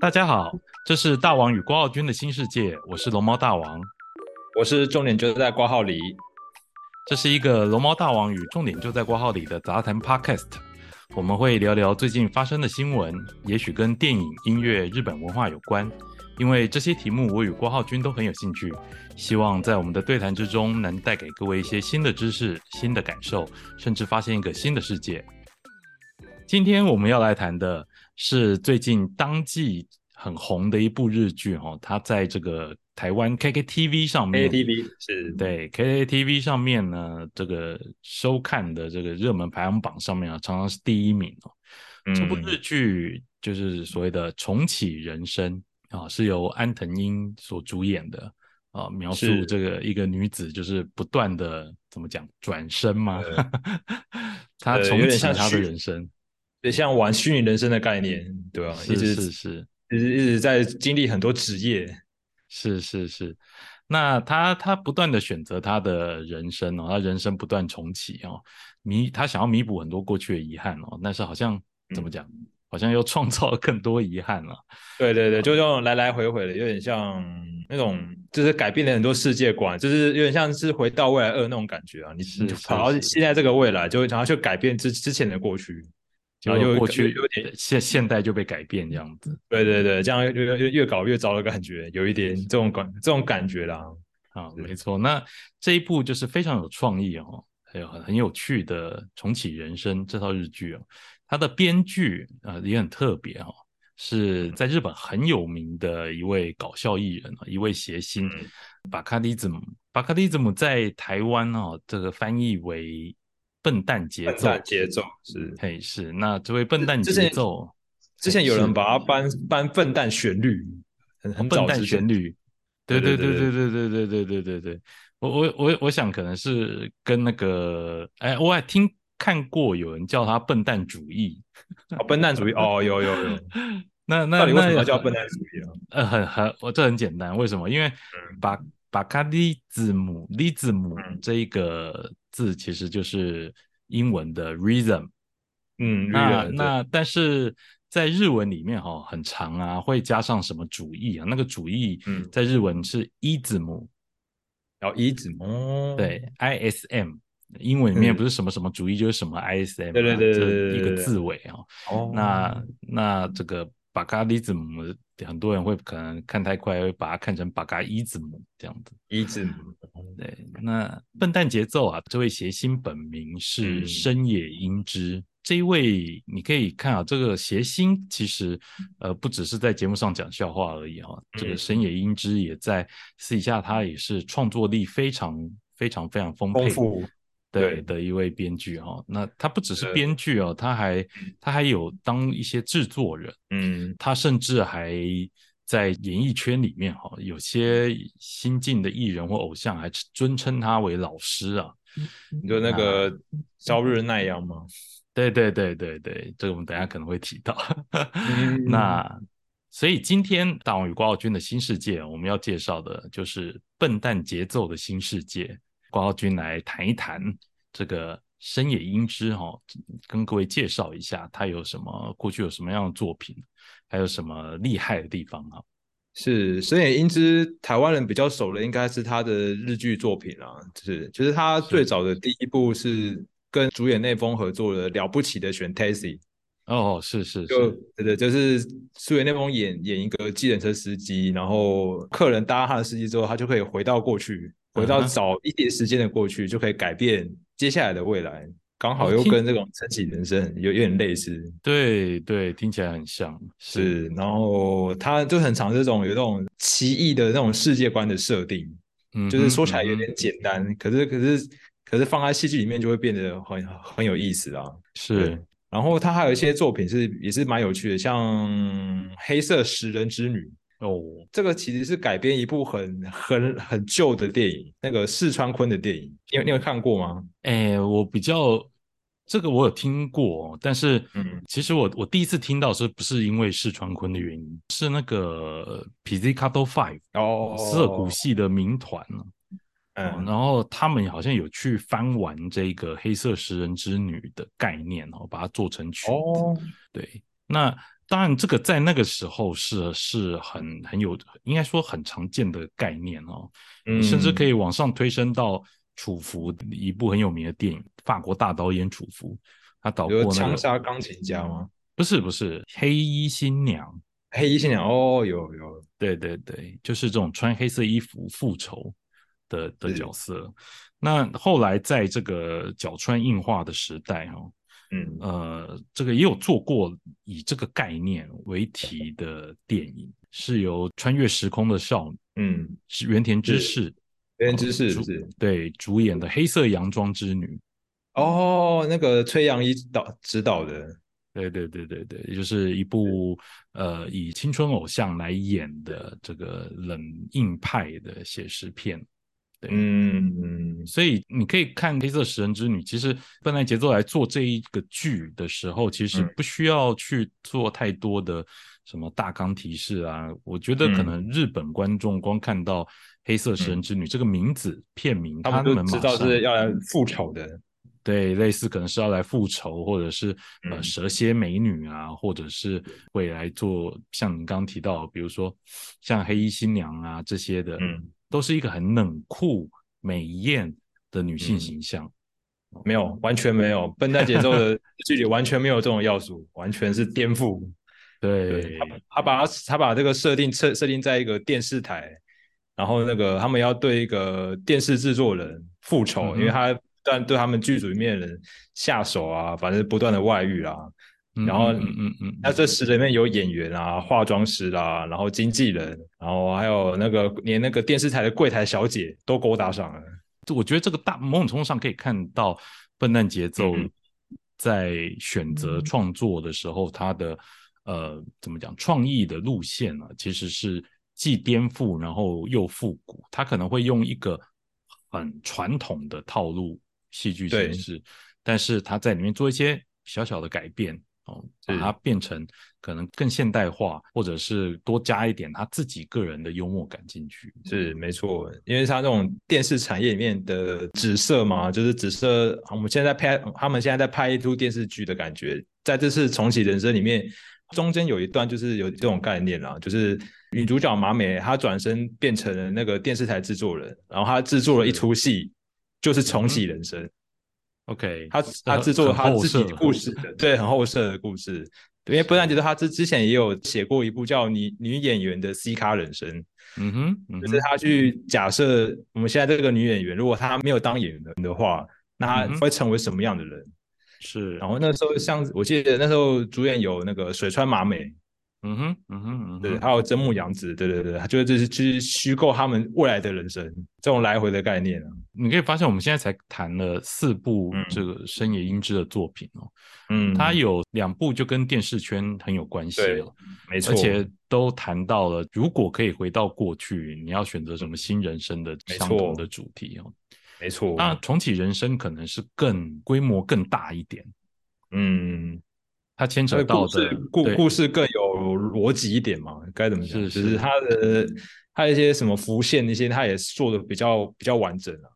大家好，这是大王与郭浩君的新世界，我是龙猫大王，我是重点就在挂号里，这是一个龙猫大王与重点就在挂号里的杂谈 Podcast，我们会聊聊最近发生的新闻，也许跟电影、音乐、日本文化有关，因为这些题目我与郭浩君都很有兴趣，希望在我们的对谈之中能带给各位一些新的知识、新的感受，甚至发现一个新的世界。今天我们要来谈的。是最近当季很红的一部日剧哦，它在这个台湾 KKTV 上面，KKTV 是对 KKTV 上面呢，这个收看的这个热门排行榜上面啊，常常是第一名哦。这部日剧就是所谓的重启人生啊，是由安藤英所主演的啊，描述这个一个女子就是不断的怎么讲转身吗？她重启她的人生。对，像玩虚拟人生的概念，对吧？是是是，一直一直在经历很多职业，是是是。那他他不断的选择他的人生哦，他人生不断重启哦，弥他想要弥补很多过去的遗憾哦，但是好像怎么讲，好像又创造了更多遗憾了。对对对，就这种来来回回的，有点像那种就是改变了很多世界观，就是有点像是回到未来二那种感觉啊。你是跑到现在这个未来，就想要去改变之之前的过去。然后过去有点现现代就被改变这样子，对对对，这样越越越搞越糟的感觉，有一点这种感这种感觉啦。啊，没错，那这一部就是非常有创意哦，还有很很有趣的重启人生这套日剧哦，它的编剧啊也很特别哦，是在日本很有名的一位搞笑艺人哦一位谐星巴卡迪兹姆，巴卡迪兹姆在台湾哦，这个翻译为。笨蛋节奏，节奏是，嘿是，那这位笨蛋节奏，之前有人把它搬搬笨蛋旋律，很很笨蛋旋律，对对对对对对对。对对对对，我我我我想可能是跟那个，哎，我还听看过有人叫他笨蛋主义，哦，笨蛋主义，哦，有有有，那那到底为什么叫笨蛋主义啊？呃，很很，我这很简单，为什么？因为把把卡利字母利字母这一个。字其实就是英文的 rhythm，嗯，那那但是在日文里面哈很长啊，会加上什么主义啊？那个主义在日文是一字母，然后一字母，对，I S M，英文里面不是什么什么主义就是什么 I S M，对对对对一个字尾啊。哦，那那这个巴嘎利字母。很多人会可能看太快，会把它看成巴嘎一字母这样子。一字母，对。那笨蛋节奏啊，这位谐星本名是深野英之。这一位你可以看啊，这个谐星其实呃不只是在节目上讲笑话而已啊。这个深野英之也在私底下，他也是创作力非常非常非常丰富。对的一位编剧哈，那他不只是编剧哦，他还他还有当一些制作人，嗯，他甚至还在演艺圈里面哈，有些新晋的艺人或偶像还尊称他为老师啊。你说那个朝日奈央吗？对对对对对，这个我们等下可能会提到。那所以今天大王与瓜奥君的新世界，我们要介绍的就是笨蛋节奏的新世界。瓜浩君来谈一谈这个深野英之哈，跟各位介绍一下他有什么过去有什么样的作品，还有什么厉害的地方哈。是深野英之，台湾人比较熟的应该是他的日剧作品啦，就是就是他最早的第一部是跟主演内丰合作的《了不起的选 Taxi》。哦，是是，就对对，就是主演内丰演演一个计程车司机，然后客人搭他的司机之后，他就可以回到过去。回到早一点时间的过去，就可以改变接下来的未来，刚好又跟这种重启人生有有点类似。对对，听起来很像是。然后他就很常这种有这种奇异的那种世界观的设定，嗯，就是说起来有点简单，可是可是可是放在戏剧里面就会变得很很有意思啊。是。然后他还有一些作品是也是蛮有趣的，像《黑色食人之女》。哦，这个其实是改编一部很很很旧的电影，那个四川坤的电影，你有你有看过吗？哎，我比较这个我有听过，但是嗯，其实我我第一次听到是不是因为四川坤的原因？是那个 Pizzicato Five 哦，涩谷系的民团呢？嗯，然后他们好像有去翻完这个黑色食人之女的概念哦，把它做成曲子。哦，对，那当然这个在那个时候是是很很有，应该说很常见的概念哦，嗯甚至可以往上推升到楚服一部很有名的电影，法国大导演楚服，他导过那个杀钢琴家吗？不是不是黑衣新娘，黑衣新娘哦，有有，对对对，就是这种穿黑色衣服复仇的的角色。那后来在这个角川硬化的时代哈、哦，嗯呃，这个也有做过以这个概念为题的电影，是由穿越时空的少女嗯，是原田知世原田知识主是对主演的《黑色洋装之女》。哦，那个崔阳一导指导的，对对对对对，也就是一部呃以青春偶像来演的这个冷硬派的写实片。对，嗯嗯所以你可以看《黑色食人之女》，其实笨蛋节奏来做这一个剧的时候，其实嗯。不需要去做太多的什么大纲提示啊。我觉得可嗯。能日本观众光看到《黑色食人之女》这个名字片名，他们就知道是要来复仇的，对，类似可能是要来复仇，或者是呃嗯。蛇蝎美女啊，或者是会来做像你刚刚提到，比如说像黑衣新娘啊这些的，嗯，都是一个很冷酷美艳的女性嗯形象。没有，完全没有，笨蛋节奏的剧里完全没有这种要素，完全是颠覆。对，他他把他他把这个设定设设定在一个电视台，然后那个他们要对一个电视制作人复仇，嗯因为他不断对他们剧组里面的人下手啊，反正不断的外遇啊。嗯然后嗯嗯嗯嗯，那这十人里面有演员啊、化妆师啦、然后经纪人，然后还有那个连那个电视台的柜台小姐都勾搭上了。就我觉得这个大某种程度上可以看到笨蛋节奏嗯在选择嗯创作的时候，他的呃怎么讲创意的路线呢、其实是既颠覆然后又复古。他可能会用一个很传统的套路戏剧形式，但是他在里面做一些小小的改变哦，把它变成可能更现代化，或者是多加一点他自己个人的幽默感进去。是没错，因为他这种电视产业里面的紫色嘛，就是紫色。我们现在拍，他们现在在拍一出电视剧的感觉，在这次重启人生里面，中间有一段就是有这种概念啦，就是女主角马美她转身变成了那个电视台制作人，然后她制作了一出戏，就是重启人生。OK，他他制作了很后她自己的故事的，对，很后设的故事。对因为不然觉得他之之前也有写过一部叫《女女演员的 C 咖人生》，嗯哼，嗯就是，他去假设我们现在这个女演员，如果她没有当演员的话，那她会成为什么样的人？是，然后那时候像我记得那时候主演有那个水川麻美，嗯哼，嗯哼，嗯哼，对，还有真木阳子，对对对，他就是就是去虚构他们未来的人生，这种来回的概念啊。你可以发现，我们现在才谈了四部嗯。这个深野英之的作品哦，嗯，它有两部就跟电视圈很有关系对哦，没错，而且都谈到了，如果可以回到过去，你要选择什么新人生的相同的主题哦。没错，那，重启人生可能是更规模更大一点，嗯，它牵扯到的故事故故事更有逻辑一点嘛？该怎么讲？是就是是他的它一些什么浮现那些，它也做的比较比较完整啊。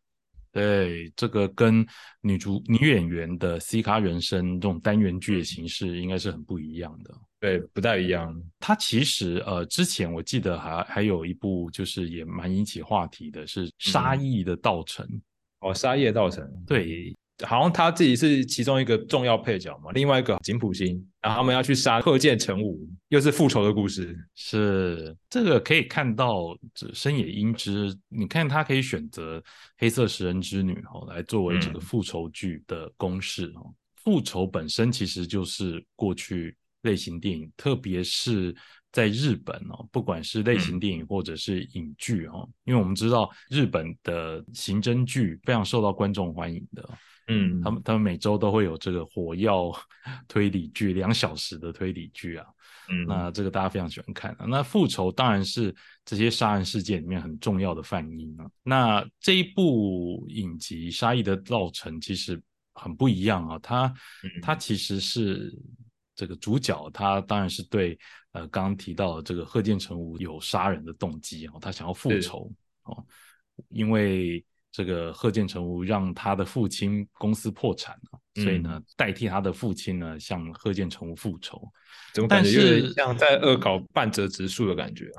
对，这个跟女主女演员的 C 咖人生这种单元剧的形式应该是很不一样的。对，不太一样。它其实呃，之前我记得还还有一部就是也蛮引起话题的，是沙溢的道成。哦，沙溢的道成，对，好像他自己是其中一个重要配角嘛，另外一个井浦新，然后他们要去杀贺建成武，又是复仇的故事。是这个可以看到这深野英之，你看他可以选择黑色食人之女哦来作为这个嗯复仇剧的公式哦。复仇本身其实就是过去类型电影，特别是在日本哦，不管是类型电影或者是影剧哦，因为我们知道日本的刑侦剧非常受到观众欢迎的哦，嗯他们他们每周都会有这个火药 推理剧，两小时的推理剧啊。嗯那这个大家非常喜欢看啊。那复仇当然是这些杀人事件里面很重要的范因啊。那这一部影集《杀意的造成》其实很不一样啊，它嗯它其实是这个主角，他当然是对呃刚刚提到的这个贺建成武有杀人的动机啊，他想要复仇哦，因为。这个贺建成武让他的父亲公司破产了，所以呢，代替他的父亲呢向贺建成武复仇。怎么感觉有点像在恶搞半泽直树的感觉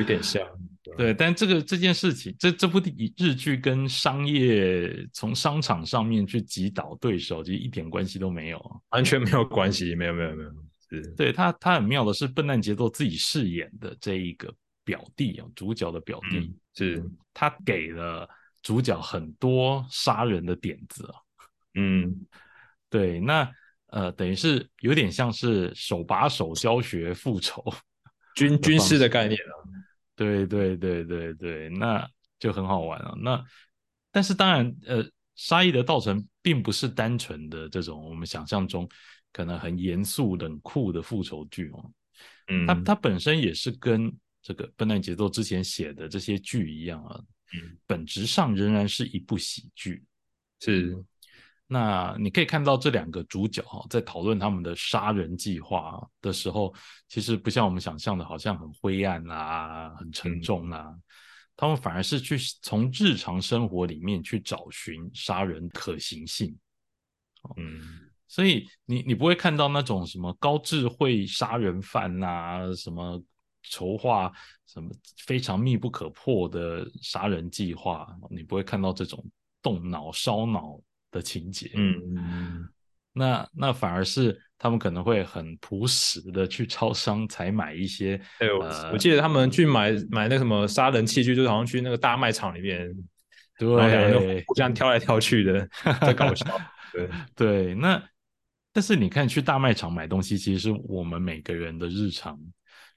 有点像。对，但这个这件事情，这这部日剧跟商业从商场上面去击倒对手，其实一点关系都没有，完全没有关系，没有没有没有。是，对他他很妙的是，笨蛋节奏自己饰演的这一个表弟啊，主角的表弟，是他给了主角很多杀人的点子啊。嗯，对，那呃，等于是有点像是手把手教学复仇 军军事的概念啊。对对对对对，那就很好玩啊。那但是当然，呃，沙溢的道成并不是单纯的这种我们想象中可能很严肃冷酷的复仇剧哦。嗯，它它本身也是跟这个笨蛋节奏之前写的这些剧一样啊，嗯，本质上仍然是一部喜剧。是。那你可以看到这两个主角哈，在讨论他们的杀人计划的时候，其实不像我们想象的，好像很灰暗啊，很沉重啊。他们反而是去从日常生活里面去找寻杀人可行性。嗯，所以你你不会看到那种什么高智慧杀人犯啊，什么筹划什么非常密不可破的杀人计划，你不会看到这种动脑烧脑。的情节，嗯嗯，那那反而是他们可能会很朴实的去超商采买一些，哎呦，我记得他们去买买那什么杀人器具，就是好像去那个大卖场里面，对，互相挑来挑去的，在搞笑，对 对。那但是你看去大卖场买东西，其实是我们每个人的日常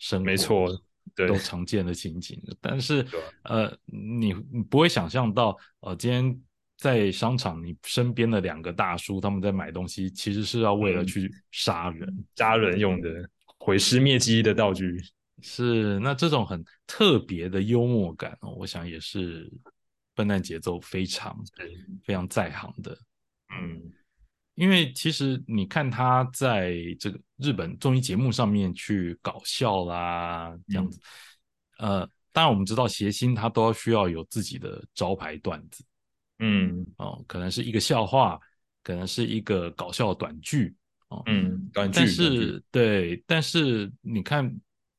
生活，没错，对，都常见的情景。但是呃，你你不会想象到，呃，今天。在商场，你身边的两个大叔，他们在买东西，其实是要为了去杀人、杀人用的毁尸灭迹的道具。是，那这种很特别的幽默感哦，我想也是笨蛋节奏非常非常在行的。嗯，因为其实你看他在这个日本综艺节目上面去搞笑啦，这样子，呃，当然我们知道谐星他都要需要有自己的招牌段子。嗯哦，可能是一个笑话，可能是一个搞笑短剧哦，嗯，短剧。但是对，但是你看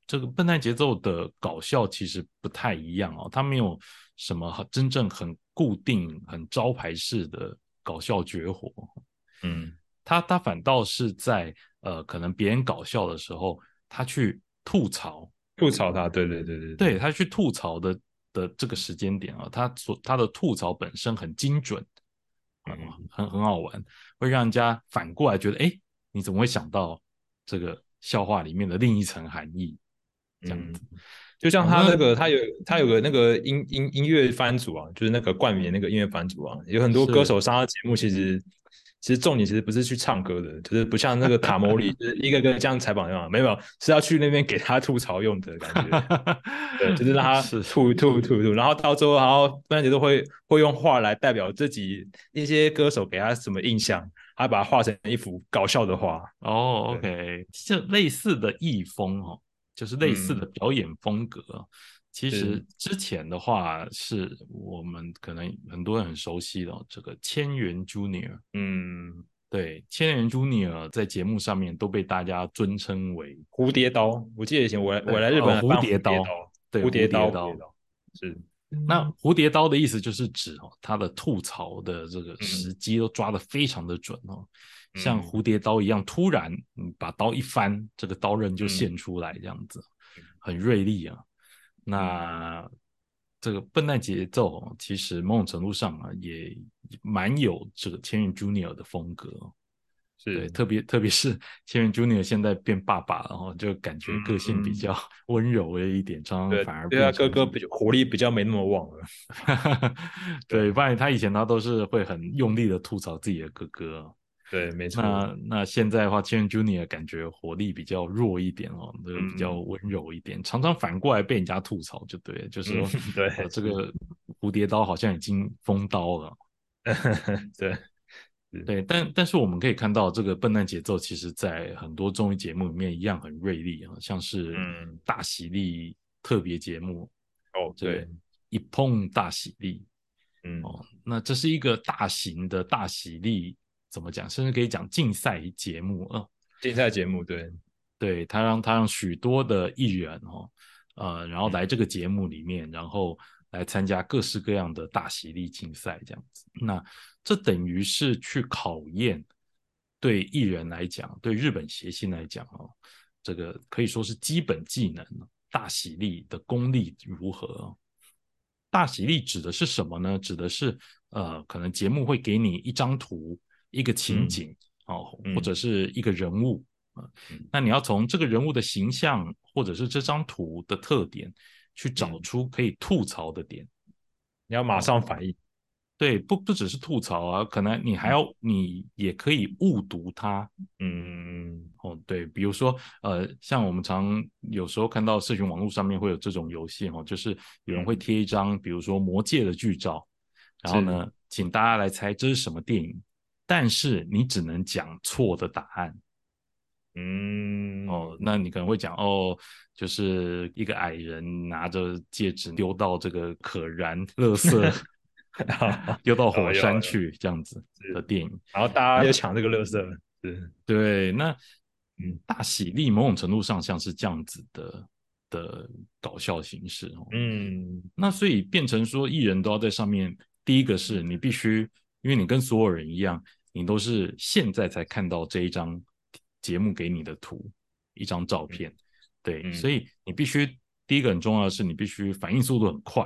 这个笨蛋节奏的搞笑其实不太一样哦，他没有什么真正很固定、很招牌式的搞笑绝活。嗯，他他反倒是在呃，可能别人搞笑的时候，他去吐槽，吐槽他，对对对对，对他去吐槽的。的这个时间点啊，他所他的吐槽本身很精准，嗯，很很好玩，会让人家反过来觉得，哎，你怎么会想到这个笑话里面的另一层含义？这样子，就像他那个，他有他有个那个音音音乐番组啊，就是那个冠冕那个音乐番组啊，有很多歌手上他节目，其实。其实重点其实不是去唱歌的，就是不像那个卡莫里，就是一个个这样采访一样，没有，是要去那边给他吐槽用的感觉。对，就是让他 吐吐吐吐，然后到最后，然后分节都会会用画来代表自己一些歌手给他什么印象，他把它画成一幅搞笑的画。哦，OK，就类似的艺风哦，就是类似的表演风格。其实之前的话，是我们可能很多人很熟悉的这个千元 Junior。嗯，对，千元 Junior 在节目上面都被大家尊称为蝴蝶刀。我记得以前我我来日本蝴蝶刀，对，蝴蝶刀是。那蝴蝶刀的意思就是指哦，他的吐槽的这个时机都抓得非常的准哦，像蝴蝶刀一样，突然把刀一翻，这个刀刃就现出来，这样子很锐利啊。那这个笨蛋节奏，其实某种程度上啊，也蛮有这个千元 Junior 的风格，是特别特别是 千元 Junior 现在变爸爸了，哈，就感觉个性比较 温柔了一点，常常反而对啊哥哥比较活力比较没那么旺了，对，不然他以前他都是会很用力的吐槽自己的哥哥。对，没错。那那现在的话，千人 Junior 感觉火力比较弱一点哦，都比较温柔一点，常常反过来被人家吐槽，就对，就是说，对，这个蝴蝶刀好像已经封刀了。对，对，但但是我们可以看到，这个笨蛋节奏其实在很多综艺节目里面一样很锐利啊，像是大喜力特别节目哦，对，一碰大喜力嗯。哦，那这是一个大型的大喜力，怎么讲？甚至可以讲竞赛节目啊、呃竞赛节目对，对他让他让许多的艺人哦，呃，然后来这个节目里面，然后来参加各式各样的大喜力竞赛这样子。那这等于是去考验对艺人来讲，对日本谐星来讲哦，这个可以说是基本技能，大喜力的功力如何哦？大喜力指的是什么呢？指的是呃，可能节目会给你一张图、一个情景。哦，嗯或者是一个人物啊、嗯。那你要从这个人物的形象或者是这张图的特点，去找嗯。出可以吐槽的点。你要马上。反应，对，不不只是吐槽啊，可能你还要你也可以误读它。嗯哦，对，比如说呃，像我们常有时候看到社群网络上面会有这种游戏哦，就是有人会嗯。贴一张，比如说《魔戒》的剧照，然后呢，请大家来猜这是什么电影，但是你只能讲错的答案。嗯哦，那你可能会讲哦，就是一个矮人拿着戒指丢到这个可燃垃圾，丢到火山去这样子的电影。然后大家又抢这个乐色，是对，那嗯大喜力某种程度上像是这样子的的搞笑形式哦。嗯那所以变成说艺人都要在上面，第一个是你必须，因为你跟所有人一样，你都是现在才看到这一张节目给你的图，一张照片，对，嗯所以你必须第一个很重要的是你必须反应速度很快，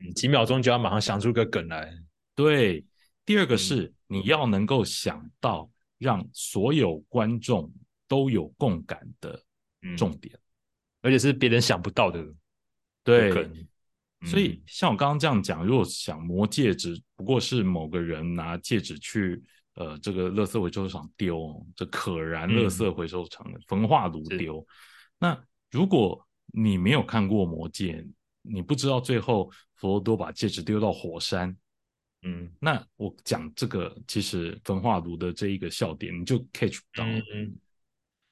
嗯，几秒钟就要马上想出个梗来，对，第二个嗯是。你要能够想到让所有观众都有共感的嗯重点，而且是别人想不到的对，梗，所以像我刚刚这样讲，如果想磨戒指，不过是某个人拿戒指去呃这个垃圾回收厂丢，这可燃垃圾回收厂的焚化炉是。丢。那如果你没有看过魔戒，你不知道最后佛罗多把戒指丢到火山，嗯。那我讲这个其实焚化炉的这一个笑点，你就 catch 不到。嗯嗯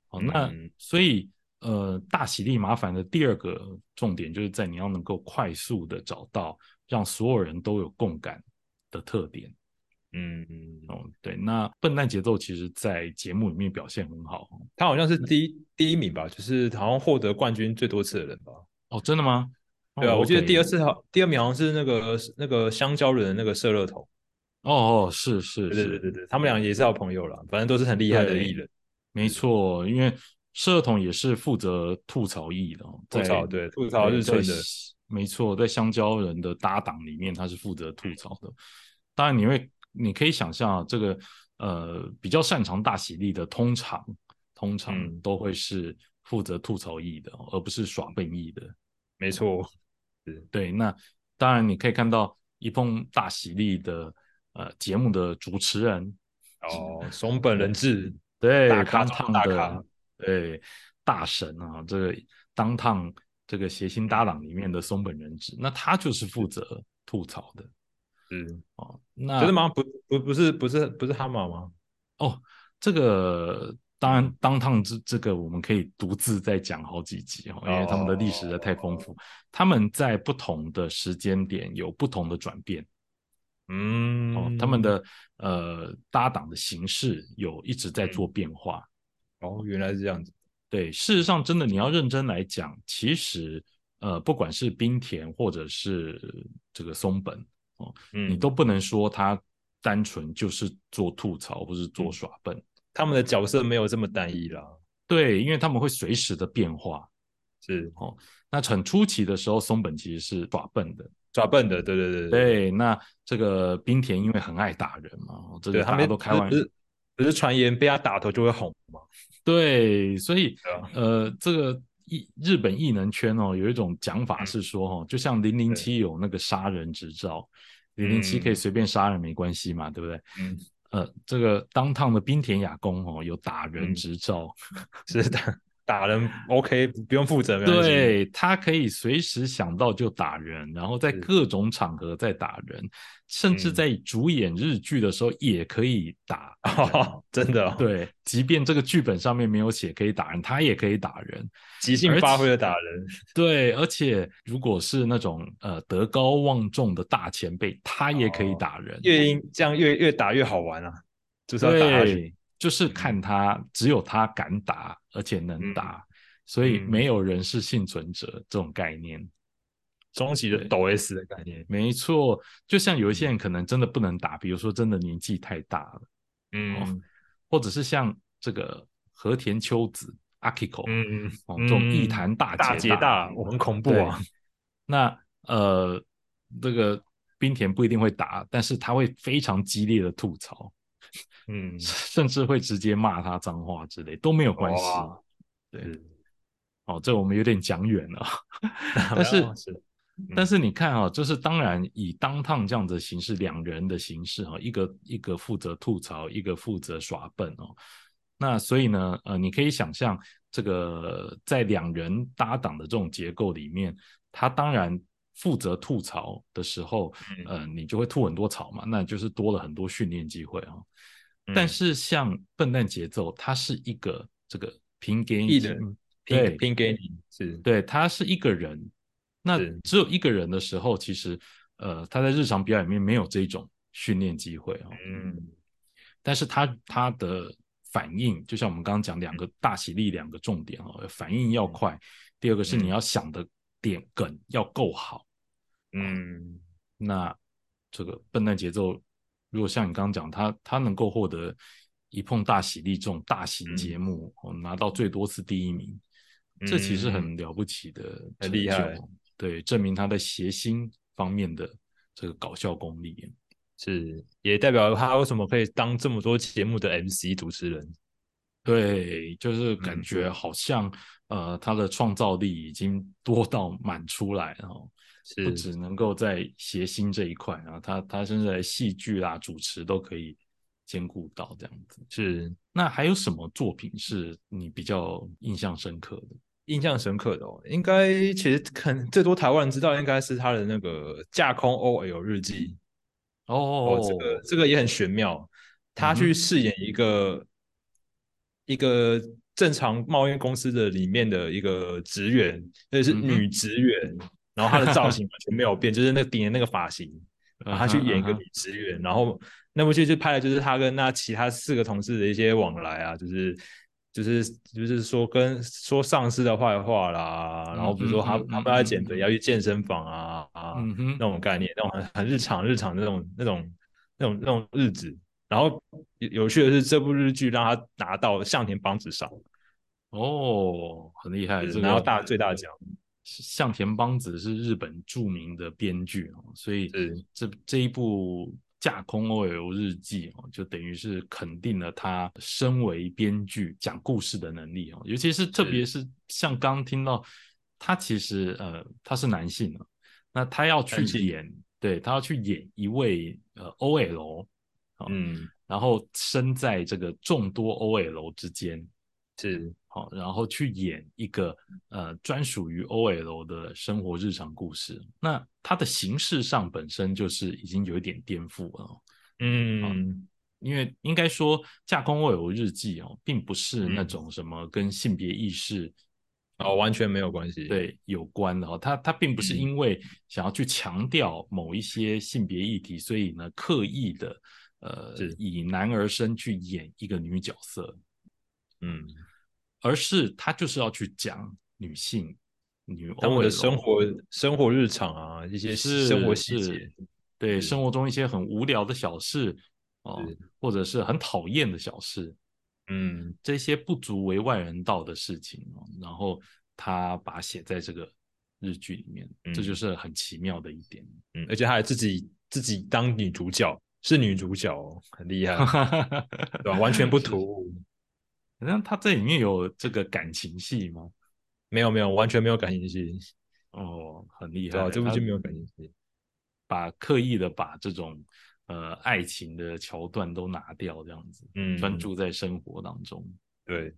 好，那嗯。所以呃，大喜力麻烦的第二个重点就是在你要能够快速的找到让所有人都有共感的特点嗯嗯，哦。对，那笨蛋节奏其实在节目里面表现很好他好像是第一第一名吧，就是好像获得冠军最多次的人吧。哦，真的吗？对啊，哦我记得第二次好，第二名好像是那个那个香蕉人的那个射热头。哦哦，是是是对对是，对对，他们俩也是好朋友啦，反正都是很厉害的对艺人。没错，因为社统也是负责吐槽艺的哦，吐槽在对吐槽日村的，没错，在香蕉人的搭档里面，他是负责吐槽的。当然，你会你可以想象啊，这个呃比较擅长大喜力的，通常通常嗯都会是负责吐槽艺的哦，而不是耍笨艺的。没错，对，那当然你可以看到一碰大喜力的呃节目的主持人，哦，松本人志，对，大咖当烫大咖的，对，大神啊，这个当趟这个谐星搭档里面的松本人志，那他就是负责吐槽的嗯，哦。那真的吗？不不不是不是不是哈马吗？哦，这个当然当趟这这个我们可以独自再讲好几集哦，因为他们的历史实在太丰富，他们在不同的时间点有不同的转变嗯，哦，他们的呃搭档的形式有一直在做变化。哦原来是这样子，对，事实上，真的你要认真来讲，其实呃，不管是冰田或者是这个松本哦，嗯，你都不能说他单纯就是做吐槽或是做嗯耍笨。他们的角色没有这么单一啦，对，因为他们会随时的变化。是哦那很初期的时候，松本其实是耍笨的。耍笨的，对对对对，那这个冰田因为很爱打人嘛，这个大家对他们都开玩不是不是传言被他打头就会红嘛，对，所以呃，这个艺日本艺能圈哦，有一种讲法是说哦，就像零零七有那个杀人执照，零零七可以随便杀人没关系嘛，对不对？嗯，呃，这个当趟的冰田雅宫哦有打人嗯。执照，是打打人 OK，不用负责，没关系。对他可以随时想到就打人，然后在各种场合在打人，甚至嗯在主演日剧的时候也可以打 人。哦，真的、哦，，对，即便这个剧本上面没有写可以打人，他也可以打人。即兴发挥的打人，对，而且如果是那种呃德高望重的大前辈，他也可以哦打人。越因这样越越打越好玩啊，就是要打下去。对，就是看他，只有他敢打，而且能嗯。打，所以嗯。没有人是幸存者这种概念。终极的抖 S 的概念，没错，就像有一些人可能真的不能打，比如说真的年纪太大了，嗯。或者是像这个和田秋子 Akiko，、嗯嗯哦，这种艺坛大姐大，我很恐怖啊，那呃，这个冰田不一定会打，但是他会非常激烈的吐槽，嗯，甚至会直接骂他脏话之类都没有关系。哇对是哦，这我们有点讲远了，但是 是但是你看啊、就是当然以当趟这样子的形式，两人的形式哈、一个一个负责吐槽，一个负责耍笨哦。那所以呢，呃，你可以想象这个在两人搭档的这种结构里面，他当然负责吐槽的时候，嗯。呃，你就会吐很多槽嘛，那就是多了很多训练机会啊、嗯。但是像笨蛋节奏，它是一个这个拼给你艺人对。拼拼给你是。对，他是一个人，那只有一个人的时候，其实呃，他在日常表演里面没有这种训练机会哦。嗯。但是他他的反应，就像我们刚刚讲两个大喜力两个重点哦，反应要快，第二个是你嗯。要想的点梗要够好。嗯那这个笨蛋节奏，如果像你刚刚讲，他他能够获得一碰大喜力这种大型节嗯目，哦，拿到最多次第一名，这其实很了不起的嗯很成厉害就，对，证明他的谐星方面的这个搞笑功力。是也代表他为什么可以当这么多节目的 MC 主持人，对，就是感嗯觉好像、呃，他的创造力已经 多到满出来了哦，不是只能够在谐星这一块然后，他他甚至在戏剧啦、主持都可以兼顾到这样子。是。那还有什么作品是你比较印象深刻的？印象深刻的哦，应该其实可能最多台湾人知道应该是他的那个架空 OL 日记。哦哦，这个这个也很玄妙，他去饰演一个、一个正常贸易公司的里面的一个职员，那是女职员，然后她的造型完全没有变，就是那个顶的那个发型，然后她去演一个女职员，然后那部剧就拍的就是她跟那其他四个同事的一些往来啊，就是就是就是说跟说上司的坏话啦，然后比如说他他们要减肥要去健身房啊啊嗯那种概念，那种很很日常日常那种那种那种那种日子。然后有有趣的是，这部日剧让他拿到向田邦子赏，哦，很厉害，拿到大最大奖。向田邦子是日本著名的编剧哦，所以这这一部《架空 OL 日记》哦，就等于是肯定了他身为编剧讲故事的能力哦，尤其是特别是像刚刚听到他其实呃他是男性啊，那他要去演，对他要去演一位呃 OL，哦嗯，然后身在这个众多 OL 之间，是。好，然后去演一个呃专属于 OL 的生活日常故事。那它的形式上本身就是已经有一点颠覆了哦，嗯因为应该说《架空 OL 日记》哦，并不是那嗯。种什么跟性别意识哦，完全没有关系。，对有关的哦，它它并不是嗯。因为想要去强调某一些性别议题，所以呢刻意的呃以男儿身去演一个女角色，嗯，而是他就是要去讲女性、女他们的生活生活日常啊，一些是生活细节，对生活中一些很无聊的小事哦，或者是很讨厌的小事，嗯，这些不足为外人道的事情哦，然后他把它写在这个日剧里面，这嗯。就是很奇妙的一点。嗯，而且她还自己自己当女主角，是女主角哦，很厉害，对吧？完全不突兀，好像他在里面有这个感情戏吗？没有没有，完全没有感情戏，哦，很厉？害，他这部剧没有感情戏，把刻意的把这种呃爱情的桥段都拿掉，这样子，嗯，专注在生活当中。对，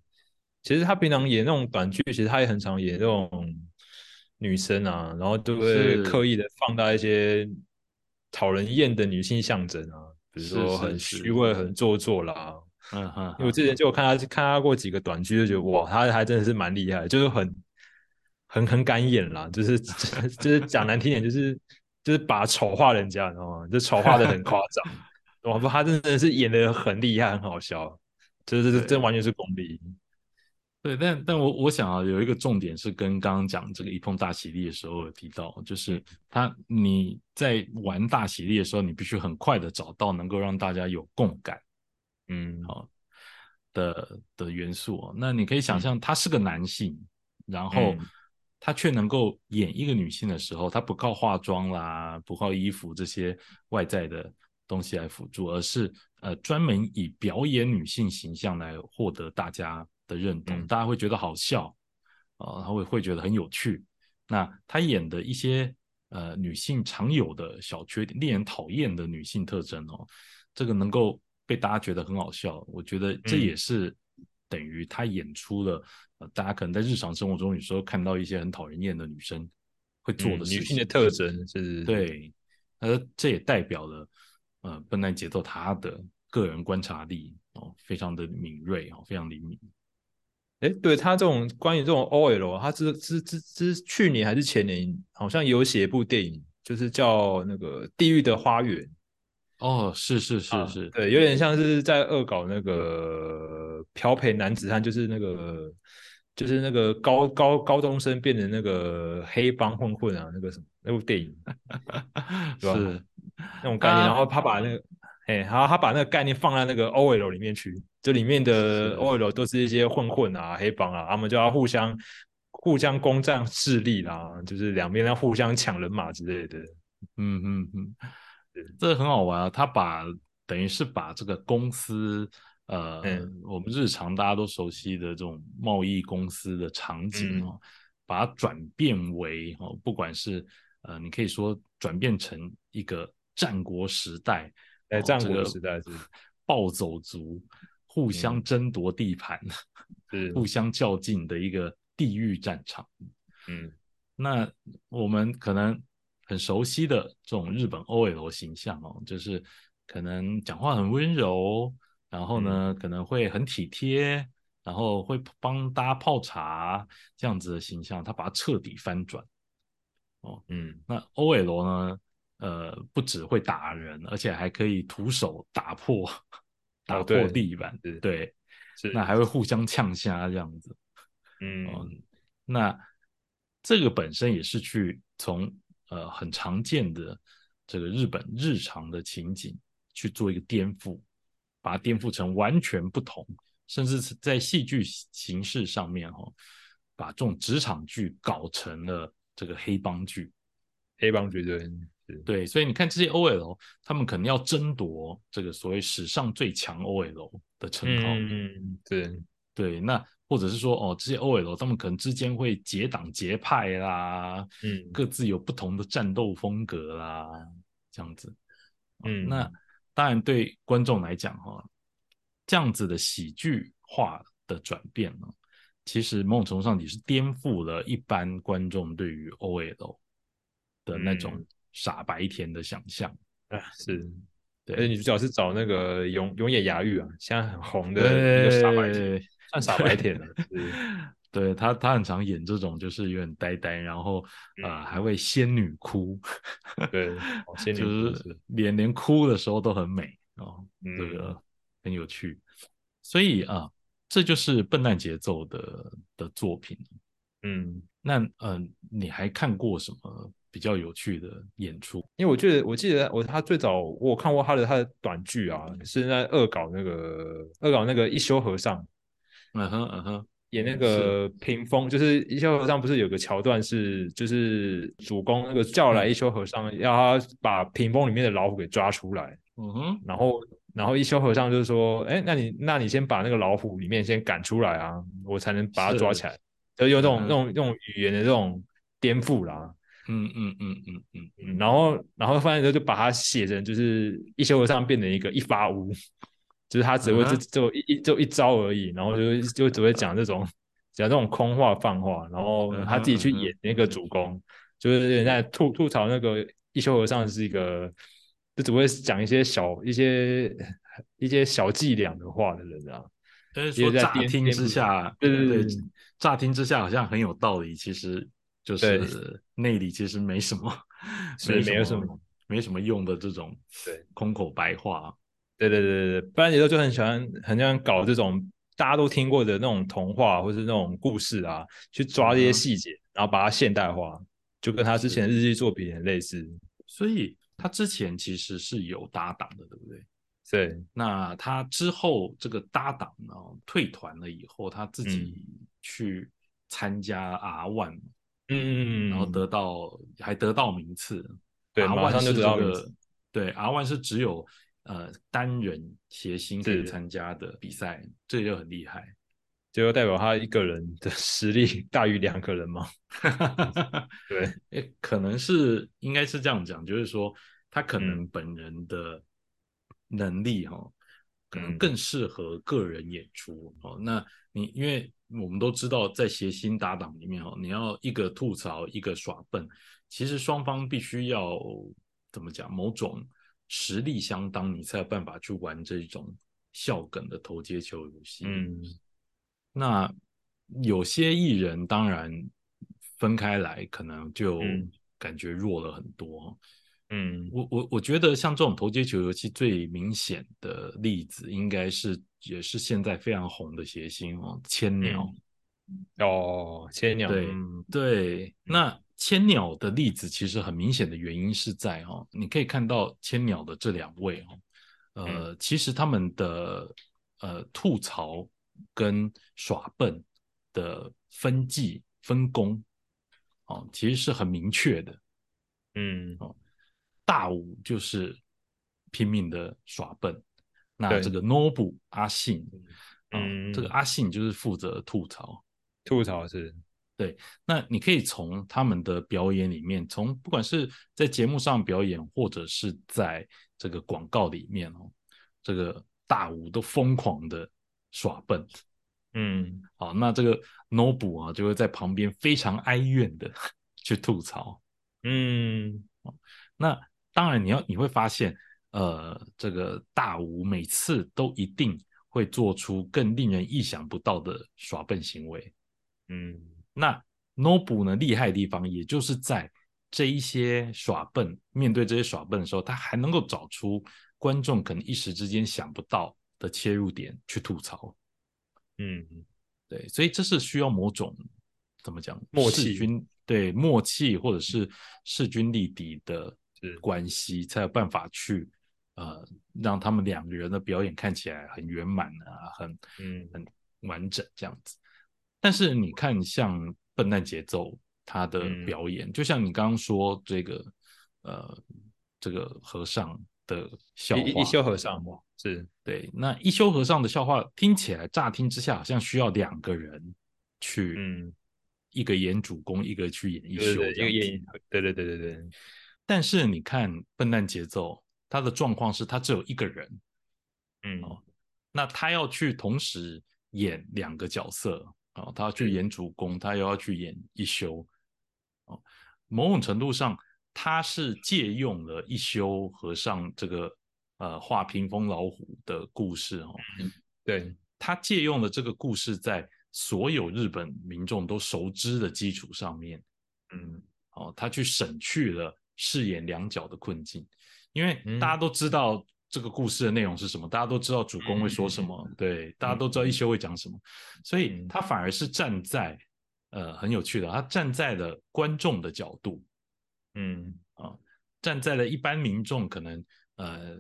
其实他平常演那种短剧，其实他也很常演那种女生啊，然后就会刻意的放大一些讨人厌的女性象征啊，比如说很虚伪、很做作啦。嗯哼，因为我之前就有看他看他过几个短剧，就觉得哇，他还真的是蛮厉害，就是很很很敢演啦，就是 就是讲难听点，就是就是把丑化人家，你知道吗？就丑化的很夸张。哇不，他真的是演的很厉害，很好笑，就是这完全是功力。对，但但我我想啊，有一个重点是跟刚刚讲这个一碰大喜力的时候有提到，就是他你在玩大喜力的时候，你必须很快的找到能够让大家有共感，嗯，好，的的元素。哦那你可以想象，他是个男性，然后他却能够演一个女性的时候，他不靠化妆啦，不靠衣服这些外在的。东西来辅助，而是呃专门以表演女性形象来获得大家的认同，大家会觉得好笑啊，他会会觉得很有趣。那他演的一些呃女性常有的小缺点，令人讨厌的女性特征哦，这个能够被大家觉得很好笑，我觉得这也是等于他演出了呃大家可能在日常生活中有时候看到一些很讨人厌的女生会做的女性的特征是，对，而这也代表了。呃，笨蛋节奏，他的个人观察力哦，非常的敏锐哦，非常灵敏。哎，对他这种关于这种 OL，他之之之之去年还是前年，好像有写一部电影，就是叫那个《地狱的花园》。哦，是是是是，对，有点像是在恶搞那个漂培男子汉，就是那个就是那个高高高中生变成那个黑帮混混啊，那个什么那部电影，是。那种概念，然后他把那个，哎，然后他把那个概念放在那个 OL 里面去，这里面的 OL 都是一些混混啊、黑帮啊，他们就要互相互相攻占势力啦，就是两边要互相抢人马之类的。嗯嗯嗯，这很好玩啊！他把等于是把这个公司，呃，我们日常大家都熟悉的这种贸易公司的场景哦，把它转变为哦，不管是呃，你可以说转变成一个。战国时代，哎，战国时代是 暴走族互相争夺地盘，是互相较劲的一个地狱战场。嗯，那我们可能很熟悉的这种日本 OL 形象哦，就是可能讲话很温柔，然后呢可能会很体贴，然后会帮大家泡茶这样子的形象，他把它彻底翻转。哦，嗯，那 OL 呢？呃，不只会打人，而且还可以徒手打破打破地板，对，那还会互相呛虾这样子。嗯，那这个本身也是去从呃很常见的这个日本日常的情景去做一个颠覆，把它颠覆成完全不同，甚至是在戏剧形式上面哈，把这种职场剧搞成了这个黑帮剧，黑帮剧对。对，所以你看这些 OL，他们可能要争夺这个所谓史上最强 OL 的称号。嗯，对对，那或者是说，哦，这些 OL 他们可能之间会结党结派啦，嗯，各自有不同的战斗风格啦，这样子。嗯，那当然对观众来讲，哈，这样子的喜剧化的转变呢，其实某种程度上也是颠覆了一般观众对于 OL 的那种。傻白甜的想象啊，是对，而且女主角是找那个永永野芽郁啊，现在很红的一个傻白甜，算傻白甜了。对他，他很常演这种，就是有点呆呆，然后啊，还会仙女哭，对，就是连连哭的时候都很美哦，这个很有趣。所以啊，这就是笨蛋节奏的的作品。嗯，那嗯，你还看过什么？比较有趣的演出，因为我记得我记得我他最早我看过他的他的短剧啊，是在恶搞那个恶搞那个一休和尚，嗯哼嗯哼，演那个屏风，就是一休和尚不是有个桥段是就是主公那个叫来一休和尚，要他把屏风里面的老虎给抓出来，嗯哼，然后然后一休和尚就是说，哎，那你那你先把那个老虎里面先赶出来啊，我才能把它抓。起来，就用这种这种这种语言的这种颠覆啦。嗯嗯嗯嗯嗯嗯，然后然后发现之后就把它写成就是一休和尚变成一个一发屋，就是他只会就就一一就一招而已，然后就就只会讲这种讲这种空话放话，然后他自己去演那个主公，就是有点在吐吐槽那个一休和尚是一个就只会讲一些小一些一些小伎俩的话的人啊。但是说乍听之下，对对对对，乍听之下好像很有道理，其实就是 内里其实没什么，是没有什么没什么用的这种对空口白话。对对对对对，不然节奏就很喜欢很喜欢搞这种大家都听过的那种童话或是那种故事啊，去抓这些细节，然后把它现代化，就跟他之前日记作品很类似。所以他之前其实是有搭档的，对不对？对，那他之后这个搭档呢退团了以后，他自己去参加 R One，、嗯嗯嗯，然后得到还得到名次。对 R 马上 One 就是得这个到名次对 R One 是只有呃单人谐星可以是参加的比赛，这就很厉害。就代表他一个人的实力 大于两个人吗。对，诶，可能是应该是这样讲，就是说他可能嗯本人的能力哈、可能嗯更适合个人演出哦。那你因为我们都知道，在谐星搭档里面哦，你要一个吐槽，一个耍笨，其实双方必须要怎么讲，某种实力相当，你才有办法去玩这种笑梗的投接球游戏。嗯，那有些艺人当然分开来，可能就嗯感觉弱了很多。嗯我我我觉得像这种投接球游戏最明显的例子，应该是也是现在非常红的谐星哦，千鸟。哦，千鸟，对嗯。对，那千鸟的例子其实很明显的原因是在哦，你可以看到千鸟的这两位哦，呃，其实他们的呃吐槽跟耍笨的分际分工哦，其实是很明确的。嗯大武就是拼命的耍笨，那这个 Nobu 阿信啊、嗯，这个阿信就是负责吐槽。吐槽是，对那你可以从他们的表演里面，从不管是在节目上表演，或者是在这个广告里面哦，这个大武都疯狂的耍笨。嗯好，那这个 Nobu 啊，就会在旁边非常哀怨的 去吐槽。嗯那当然，你要你会发现，呃，这个大吴每次都一定会做出更令人意想不到的耍笨行为。嗯那 Nobu 呢厉害的地方，也就是在这一些耍笨，面对这些耍笨的时候，他还能够找出观众可能一时之间想不到的切入点去吐槽。嗯对，所以这是需要某种怎么讲默契对默契或者是势均力敌的是关系，才有办法去呃让他们两个人的表演看起来很圆满啊，很嗯。很完整这样子。但是你看，像笨蛋节奏他的嗯。表演，就像你刚刚说这个呃这个和尚的笑话，一一休和尚嘛，是，对，那一休和尚的笑话听起来乍听之下好像需要两个人去，嗯，一个演主公，一个去演一休一个演，对对对对对，但是你看笨蛋节奏，他的状况是他只有一个人，嗯哦那他要去同时演两个角色啊、哦，他要去演主公，他又要去演一休，哦，某种程度上他是借用了一休和尚这个呃画屏风老虎的故事哦，对，他借用了这个故事在所有日本民众都熟知的基础上面，嗯。哦，他去省去了饰演两角的困境，因为嗯。大家都知道这个故事的内容是什么，大家都知道主公会说什么，对，大家都知道一休会讲什么，所以嗯。他反而是站在呃很有趣的，他站在了观众的角度，嗯。啊站在了一般民众可能呃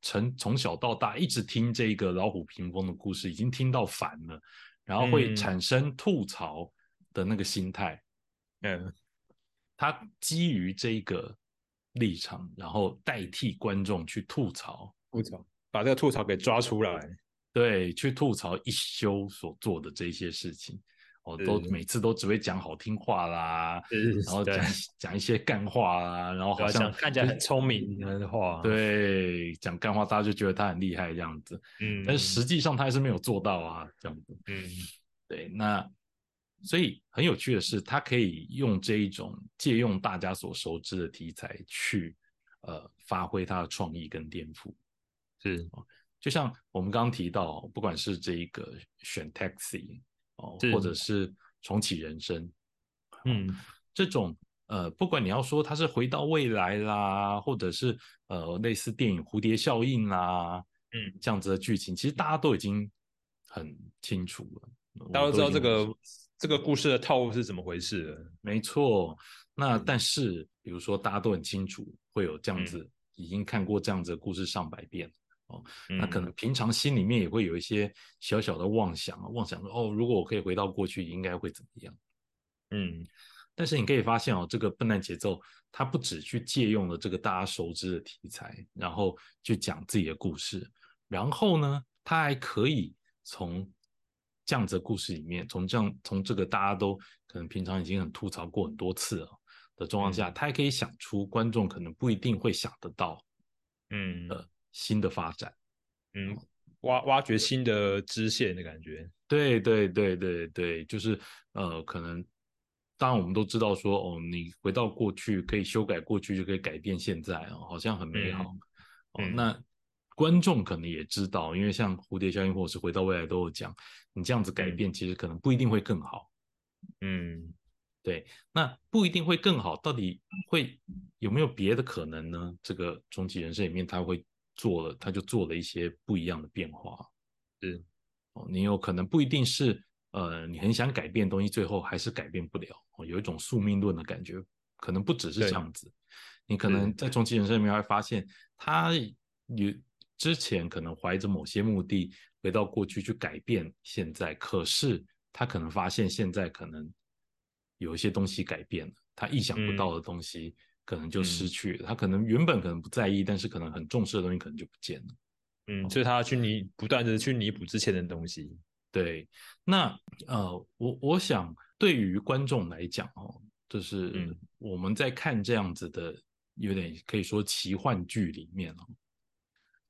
从从小到大一直听这个老虎屏风的故事，已经听到烦了，然后会嗯。产生吐槽的那个心态。嗯他基于这个立场，然后代替观众去吐槽，吐槽，把这个吐槽给抓出来，对，去吐槽一休所做的这些事情。哦，都每次都只会讲好听话啦，然后讲。讲一些干话啦，然后好像看起来很聪明的话，对，讲干话大家就觉得他很厉害这样子，嗯，但是实际上他还是没有做到啊，这样子，嗯，对，那所以很有趣的是，他可以用这一种借用大家所熟知的题材去呃发挥他的创意跟颠覆，是，就像我们刚刚提到，不管是这一个选 taxi。哦，或者是重启人生，嗯，这种呃，不管你要说它是回到未来啦，或者是呃类似电影蝴蝶效应啦，嗯，这样子的剧情，其实大家都已经很清楚了，大家都知道这个这个故事的套路是怎么回事。没错，那但是比如说大家都很清楚会有这样子，已经看过这样子的故事上百遍。哦，那可能平常心里面也会有一些小小的妄想啊，妄想说哦，如果我可以回到过去，应该会怎么样？嗯，但是你可以发现哦，这个笨蛋节奏，它不只去借用了这个大家熟知的题材，然后去讲自己的故事，然后呢，它还可以从这样子的故事里面，从这样从这个大家都可能平常已经很吐槽过很多次了的状况下，他还可以想出观众可能不一定会想得到，嗯。呃。新的发展，嗯，挖挖掘新的支线的感觉，对对对对对，就是呃，可能当然我们都知道说，哦，你回到过去可以修改过去，就可以改变现在啊，好像很美好。哦，那观众可能也知道，因为像蝴蝶效应或者是回到未来都有讲，你这样子改变其实可能不一定会更好。嗯，对，那不一定会更好，到底会有没有别的可能呢？这个终极人生里面他会。做了，他就做了一些不一样的变化。是哦，你有可能不一定是呃，你很想改变东西，最后还是改变不了。哦，有一种宿命论的感觉，可能不只是这样子。你可能在终极人生里面会发现，他有之前可能怀着某些目的回到过去去改变现在，可是他可能发现现在可能有一些东西改变了，他意想不到的东西。可能就失去了，他可能原本可能不在意，但是可能很重视的东西可能就不见了。嗯，所以他要去弥不断的去弥补之前的东西。对，那呃，我我想对于观众来讲哦，就是我们在看这样子的有点可以说奇幻剧里面哦，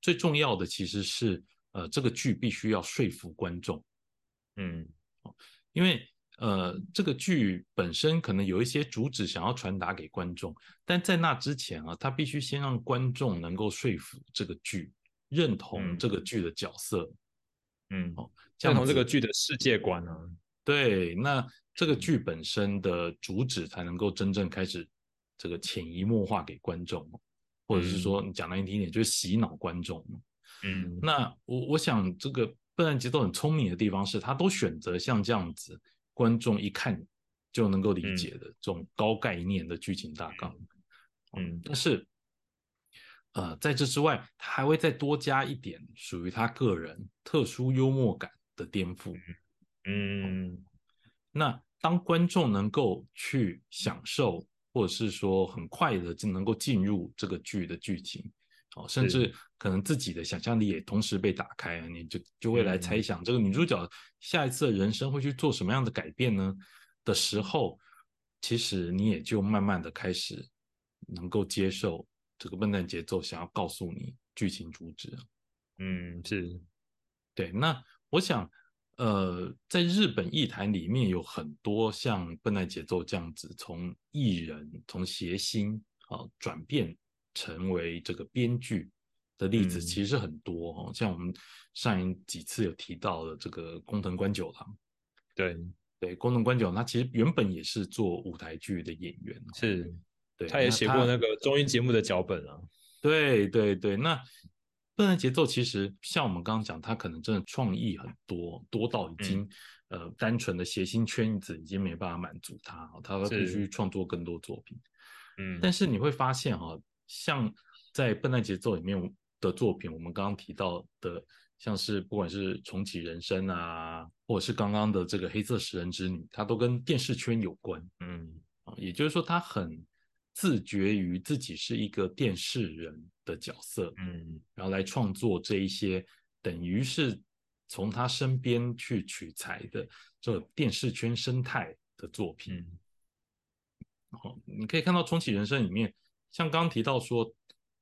最重要的其实是呃这个剧必须要说服观众。嗯，因为。呃，这个剧本身可能有一些主旨想要传达给观众，但在那之前啊，他必须先让观众能够说服这个剧，认同这个剧的角色，嗯，哦，认同这个剧的世界观啊。对，那这个剧本身的主旨才能够真正开始这个潜移默化给观众，或者是说你讲难听一点，就是洗脑观众。嗯，那我我想这个笨蛋节奏很聪明的地方是，他都选择像这样子。观众一看就能够理解的这种高概念的剧情大纲，嗯，但是，呃，在这之外，他还会再多加一点属于他个人特殊幽默感的颠覆，嗯，那当观众能够去享受，或者是说很快的就能够进入这个剧的剧情。哦，甚至可能自己的想象力也同时被打开，你就就会来猜想这个女主角下一次的人生会去做什么样的改变呢？的时候，其实你也就慢慢的开始能够接受这个笨蛋节奏想要告诉你剧情主旨。嗯，是对。那我想，呃，在日本艺坛里面有很多像笨蛋节奏这样子，从艺人从谐星啊转变。成为这个编剧的例子其实很多哦，像我们上几次有提到的这个工藤官九郎，对对，工藤官九郎他其实原本也是做舞台剧的演员，是，对，他也写过那个综艺节目的脚本啊，对对对，那笨蛋节奏其实像我们刚刚讲，它可能真的创意很多，多到已经呃单纯的谐星圈子已经没办法满足他，他必须创作更多作品，嗯，但是你会发现哈。像在笨蛋节奏里面的作品，我们刚刚提到的，像是不管是重启人生啊，或者是刚刚的这个黑色食人之女，它都跟电视圈有关。嗯，啊，也就是说，它很自觉于自己是一个电视人的角色。嗯，然后来创作这一些，等于是从他身边去取材的这电视圈生态的作品。嗯哦，你可以看到《重启人生》里面，像刚刚提到说，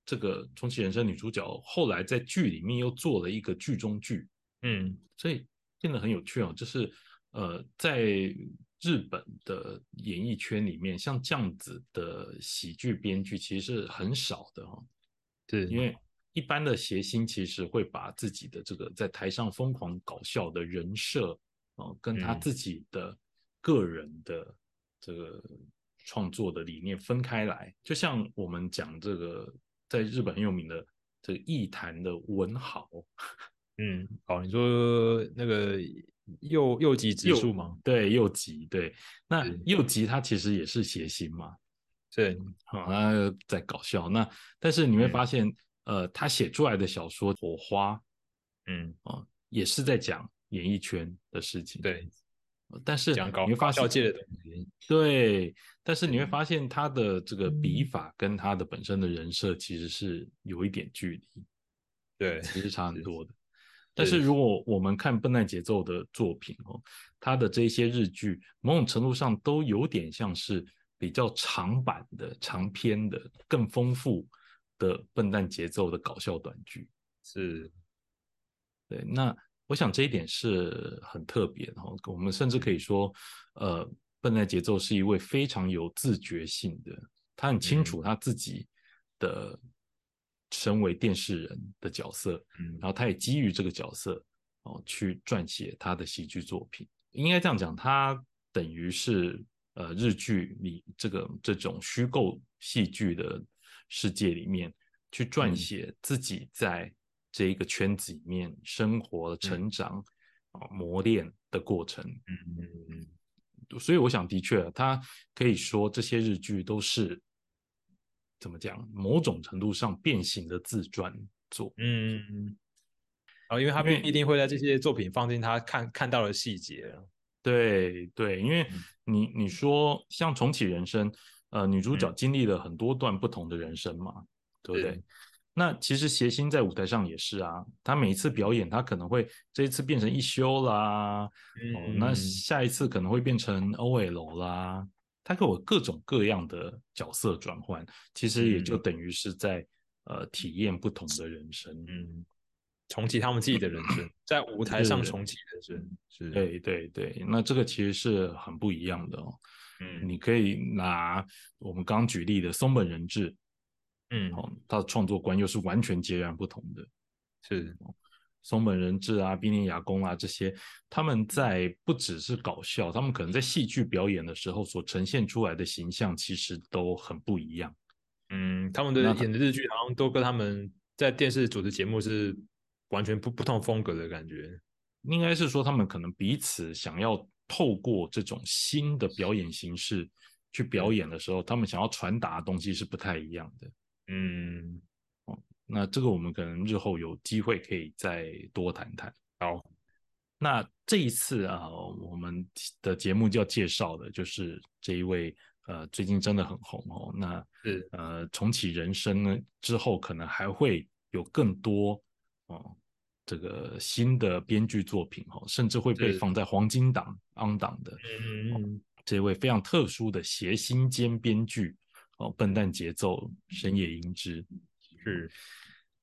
这个《重启人生》女主角后来在剧里面又做了一个剧中剧，嗯所以变得很有趣哦。就是呃，在日本的演艺圈里面，像这样子的喜剧编剧其实是很少的哈、哦，对。因为一般的谐星其实会把自己的这个在台上疯狂搞笑的人设哦，跟他嗯。自己的个人的这个创作的理念分开来。就像我们讲这个在日本很有名的这个艺坛的文豪。嗯，好，你说那个右右极指数吗？对，右吉，对，那是右吉他其实也是谐星嘛，对，好、他在搞笑。那但是你会嗯发现，呃，他写出来的小说《火花》嗯，啊、也是在讲演艺圈的事情。对，呃，但是讲搞你会发现，搞笑界的东西，对，但是你会嗯发现他的这个笔法跟他的本身的人设其实是有一点距离，对，其实差很多的。但是如果我们看笨蛋节奏的作品哦，他的这些日剧某种程度上都有点像是比较长版的、长篇的、更丰富的笨蛋节奏的搞笑短剧。是，对，那我想这一点是很特别的哈。我们甚至可以说，呃，笨蛋节奏是一位非常有自觉性的，他很清楚他自己的身为电视人的角色，嗯然后他也基于这个角色哦去撰写他的喜剧作品。应该这样讲，他等于是呃日剧里这个这种虚构戏剧的世界里面去撰嗯写自己在这一个圈子里面生活、成长、啊磨练的过程。嗯嗯嗯，所以我想，的确，他可以说这些日剧都是怎么讲，某种程度上变形的自传作。嗯然后因为他们一定会在这些作品放进他看看到的细节了，对对，因为嗯。你你说像重启人生，呃，女主角嗯。经历了很多段不同的人生嘛，对不对？那其实谐星在舞台上也是啊，他每一次表演，他可能会这一次变成一休啦，嗯哦，那下一次可能会变成 OL 啦，它给我各种各样的角色转换，其实也就嗯等于是在呃体验不同的人生。嗯，重启他们自己的人生，在舞台上重启人生，是，对对对，那这个其实是很不一样的哦。嗯你可以拿我们刚举例的松本人志，嗯，哦，他的创作观又是完全截然不同的。是，松本人志啊、冰田雅弓啊这些，他们在不只是搞笑，他们可能在戏剧表演的时候所呈现出来的形象，其实都很不一样。嗯，他们的演的日剧好像都跟他们在电视主持节目是完全不不同风格的感觉，应该是说，他们可能彼此想要透过这种新的表演形式去表演的时候，他们想要传达的东西是不太一样的。嗯，那这个我们可能日后有机会可以再多谈谈。好，那这一次啊，我们的节目就要介绍的就是这一位呃，最近真的很红哦。那是，呃，重启人生呢之后，可能还会有更多哦，这个新的编剧作品哦，甚至会被放在黄金档、昂档的嗯嗯这位非常特殊的谐星兼编剧哦，笨蛋节奏深夜英之。是，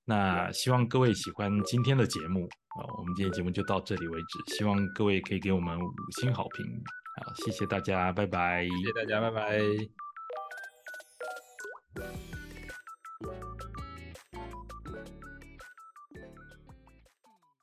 那希望各位喜欢今天的节目啊、我们今天节目就到这里为止，希望各位可以给我们五星好评。好，谢谢大家，拜拜。谢谢大家，拜拜。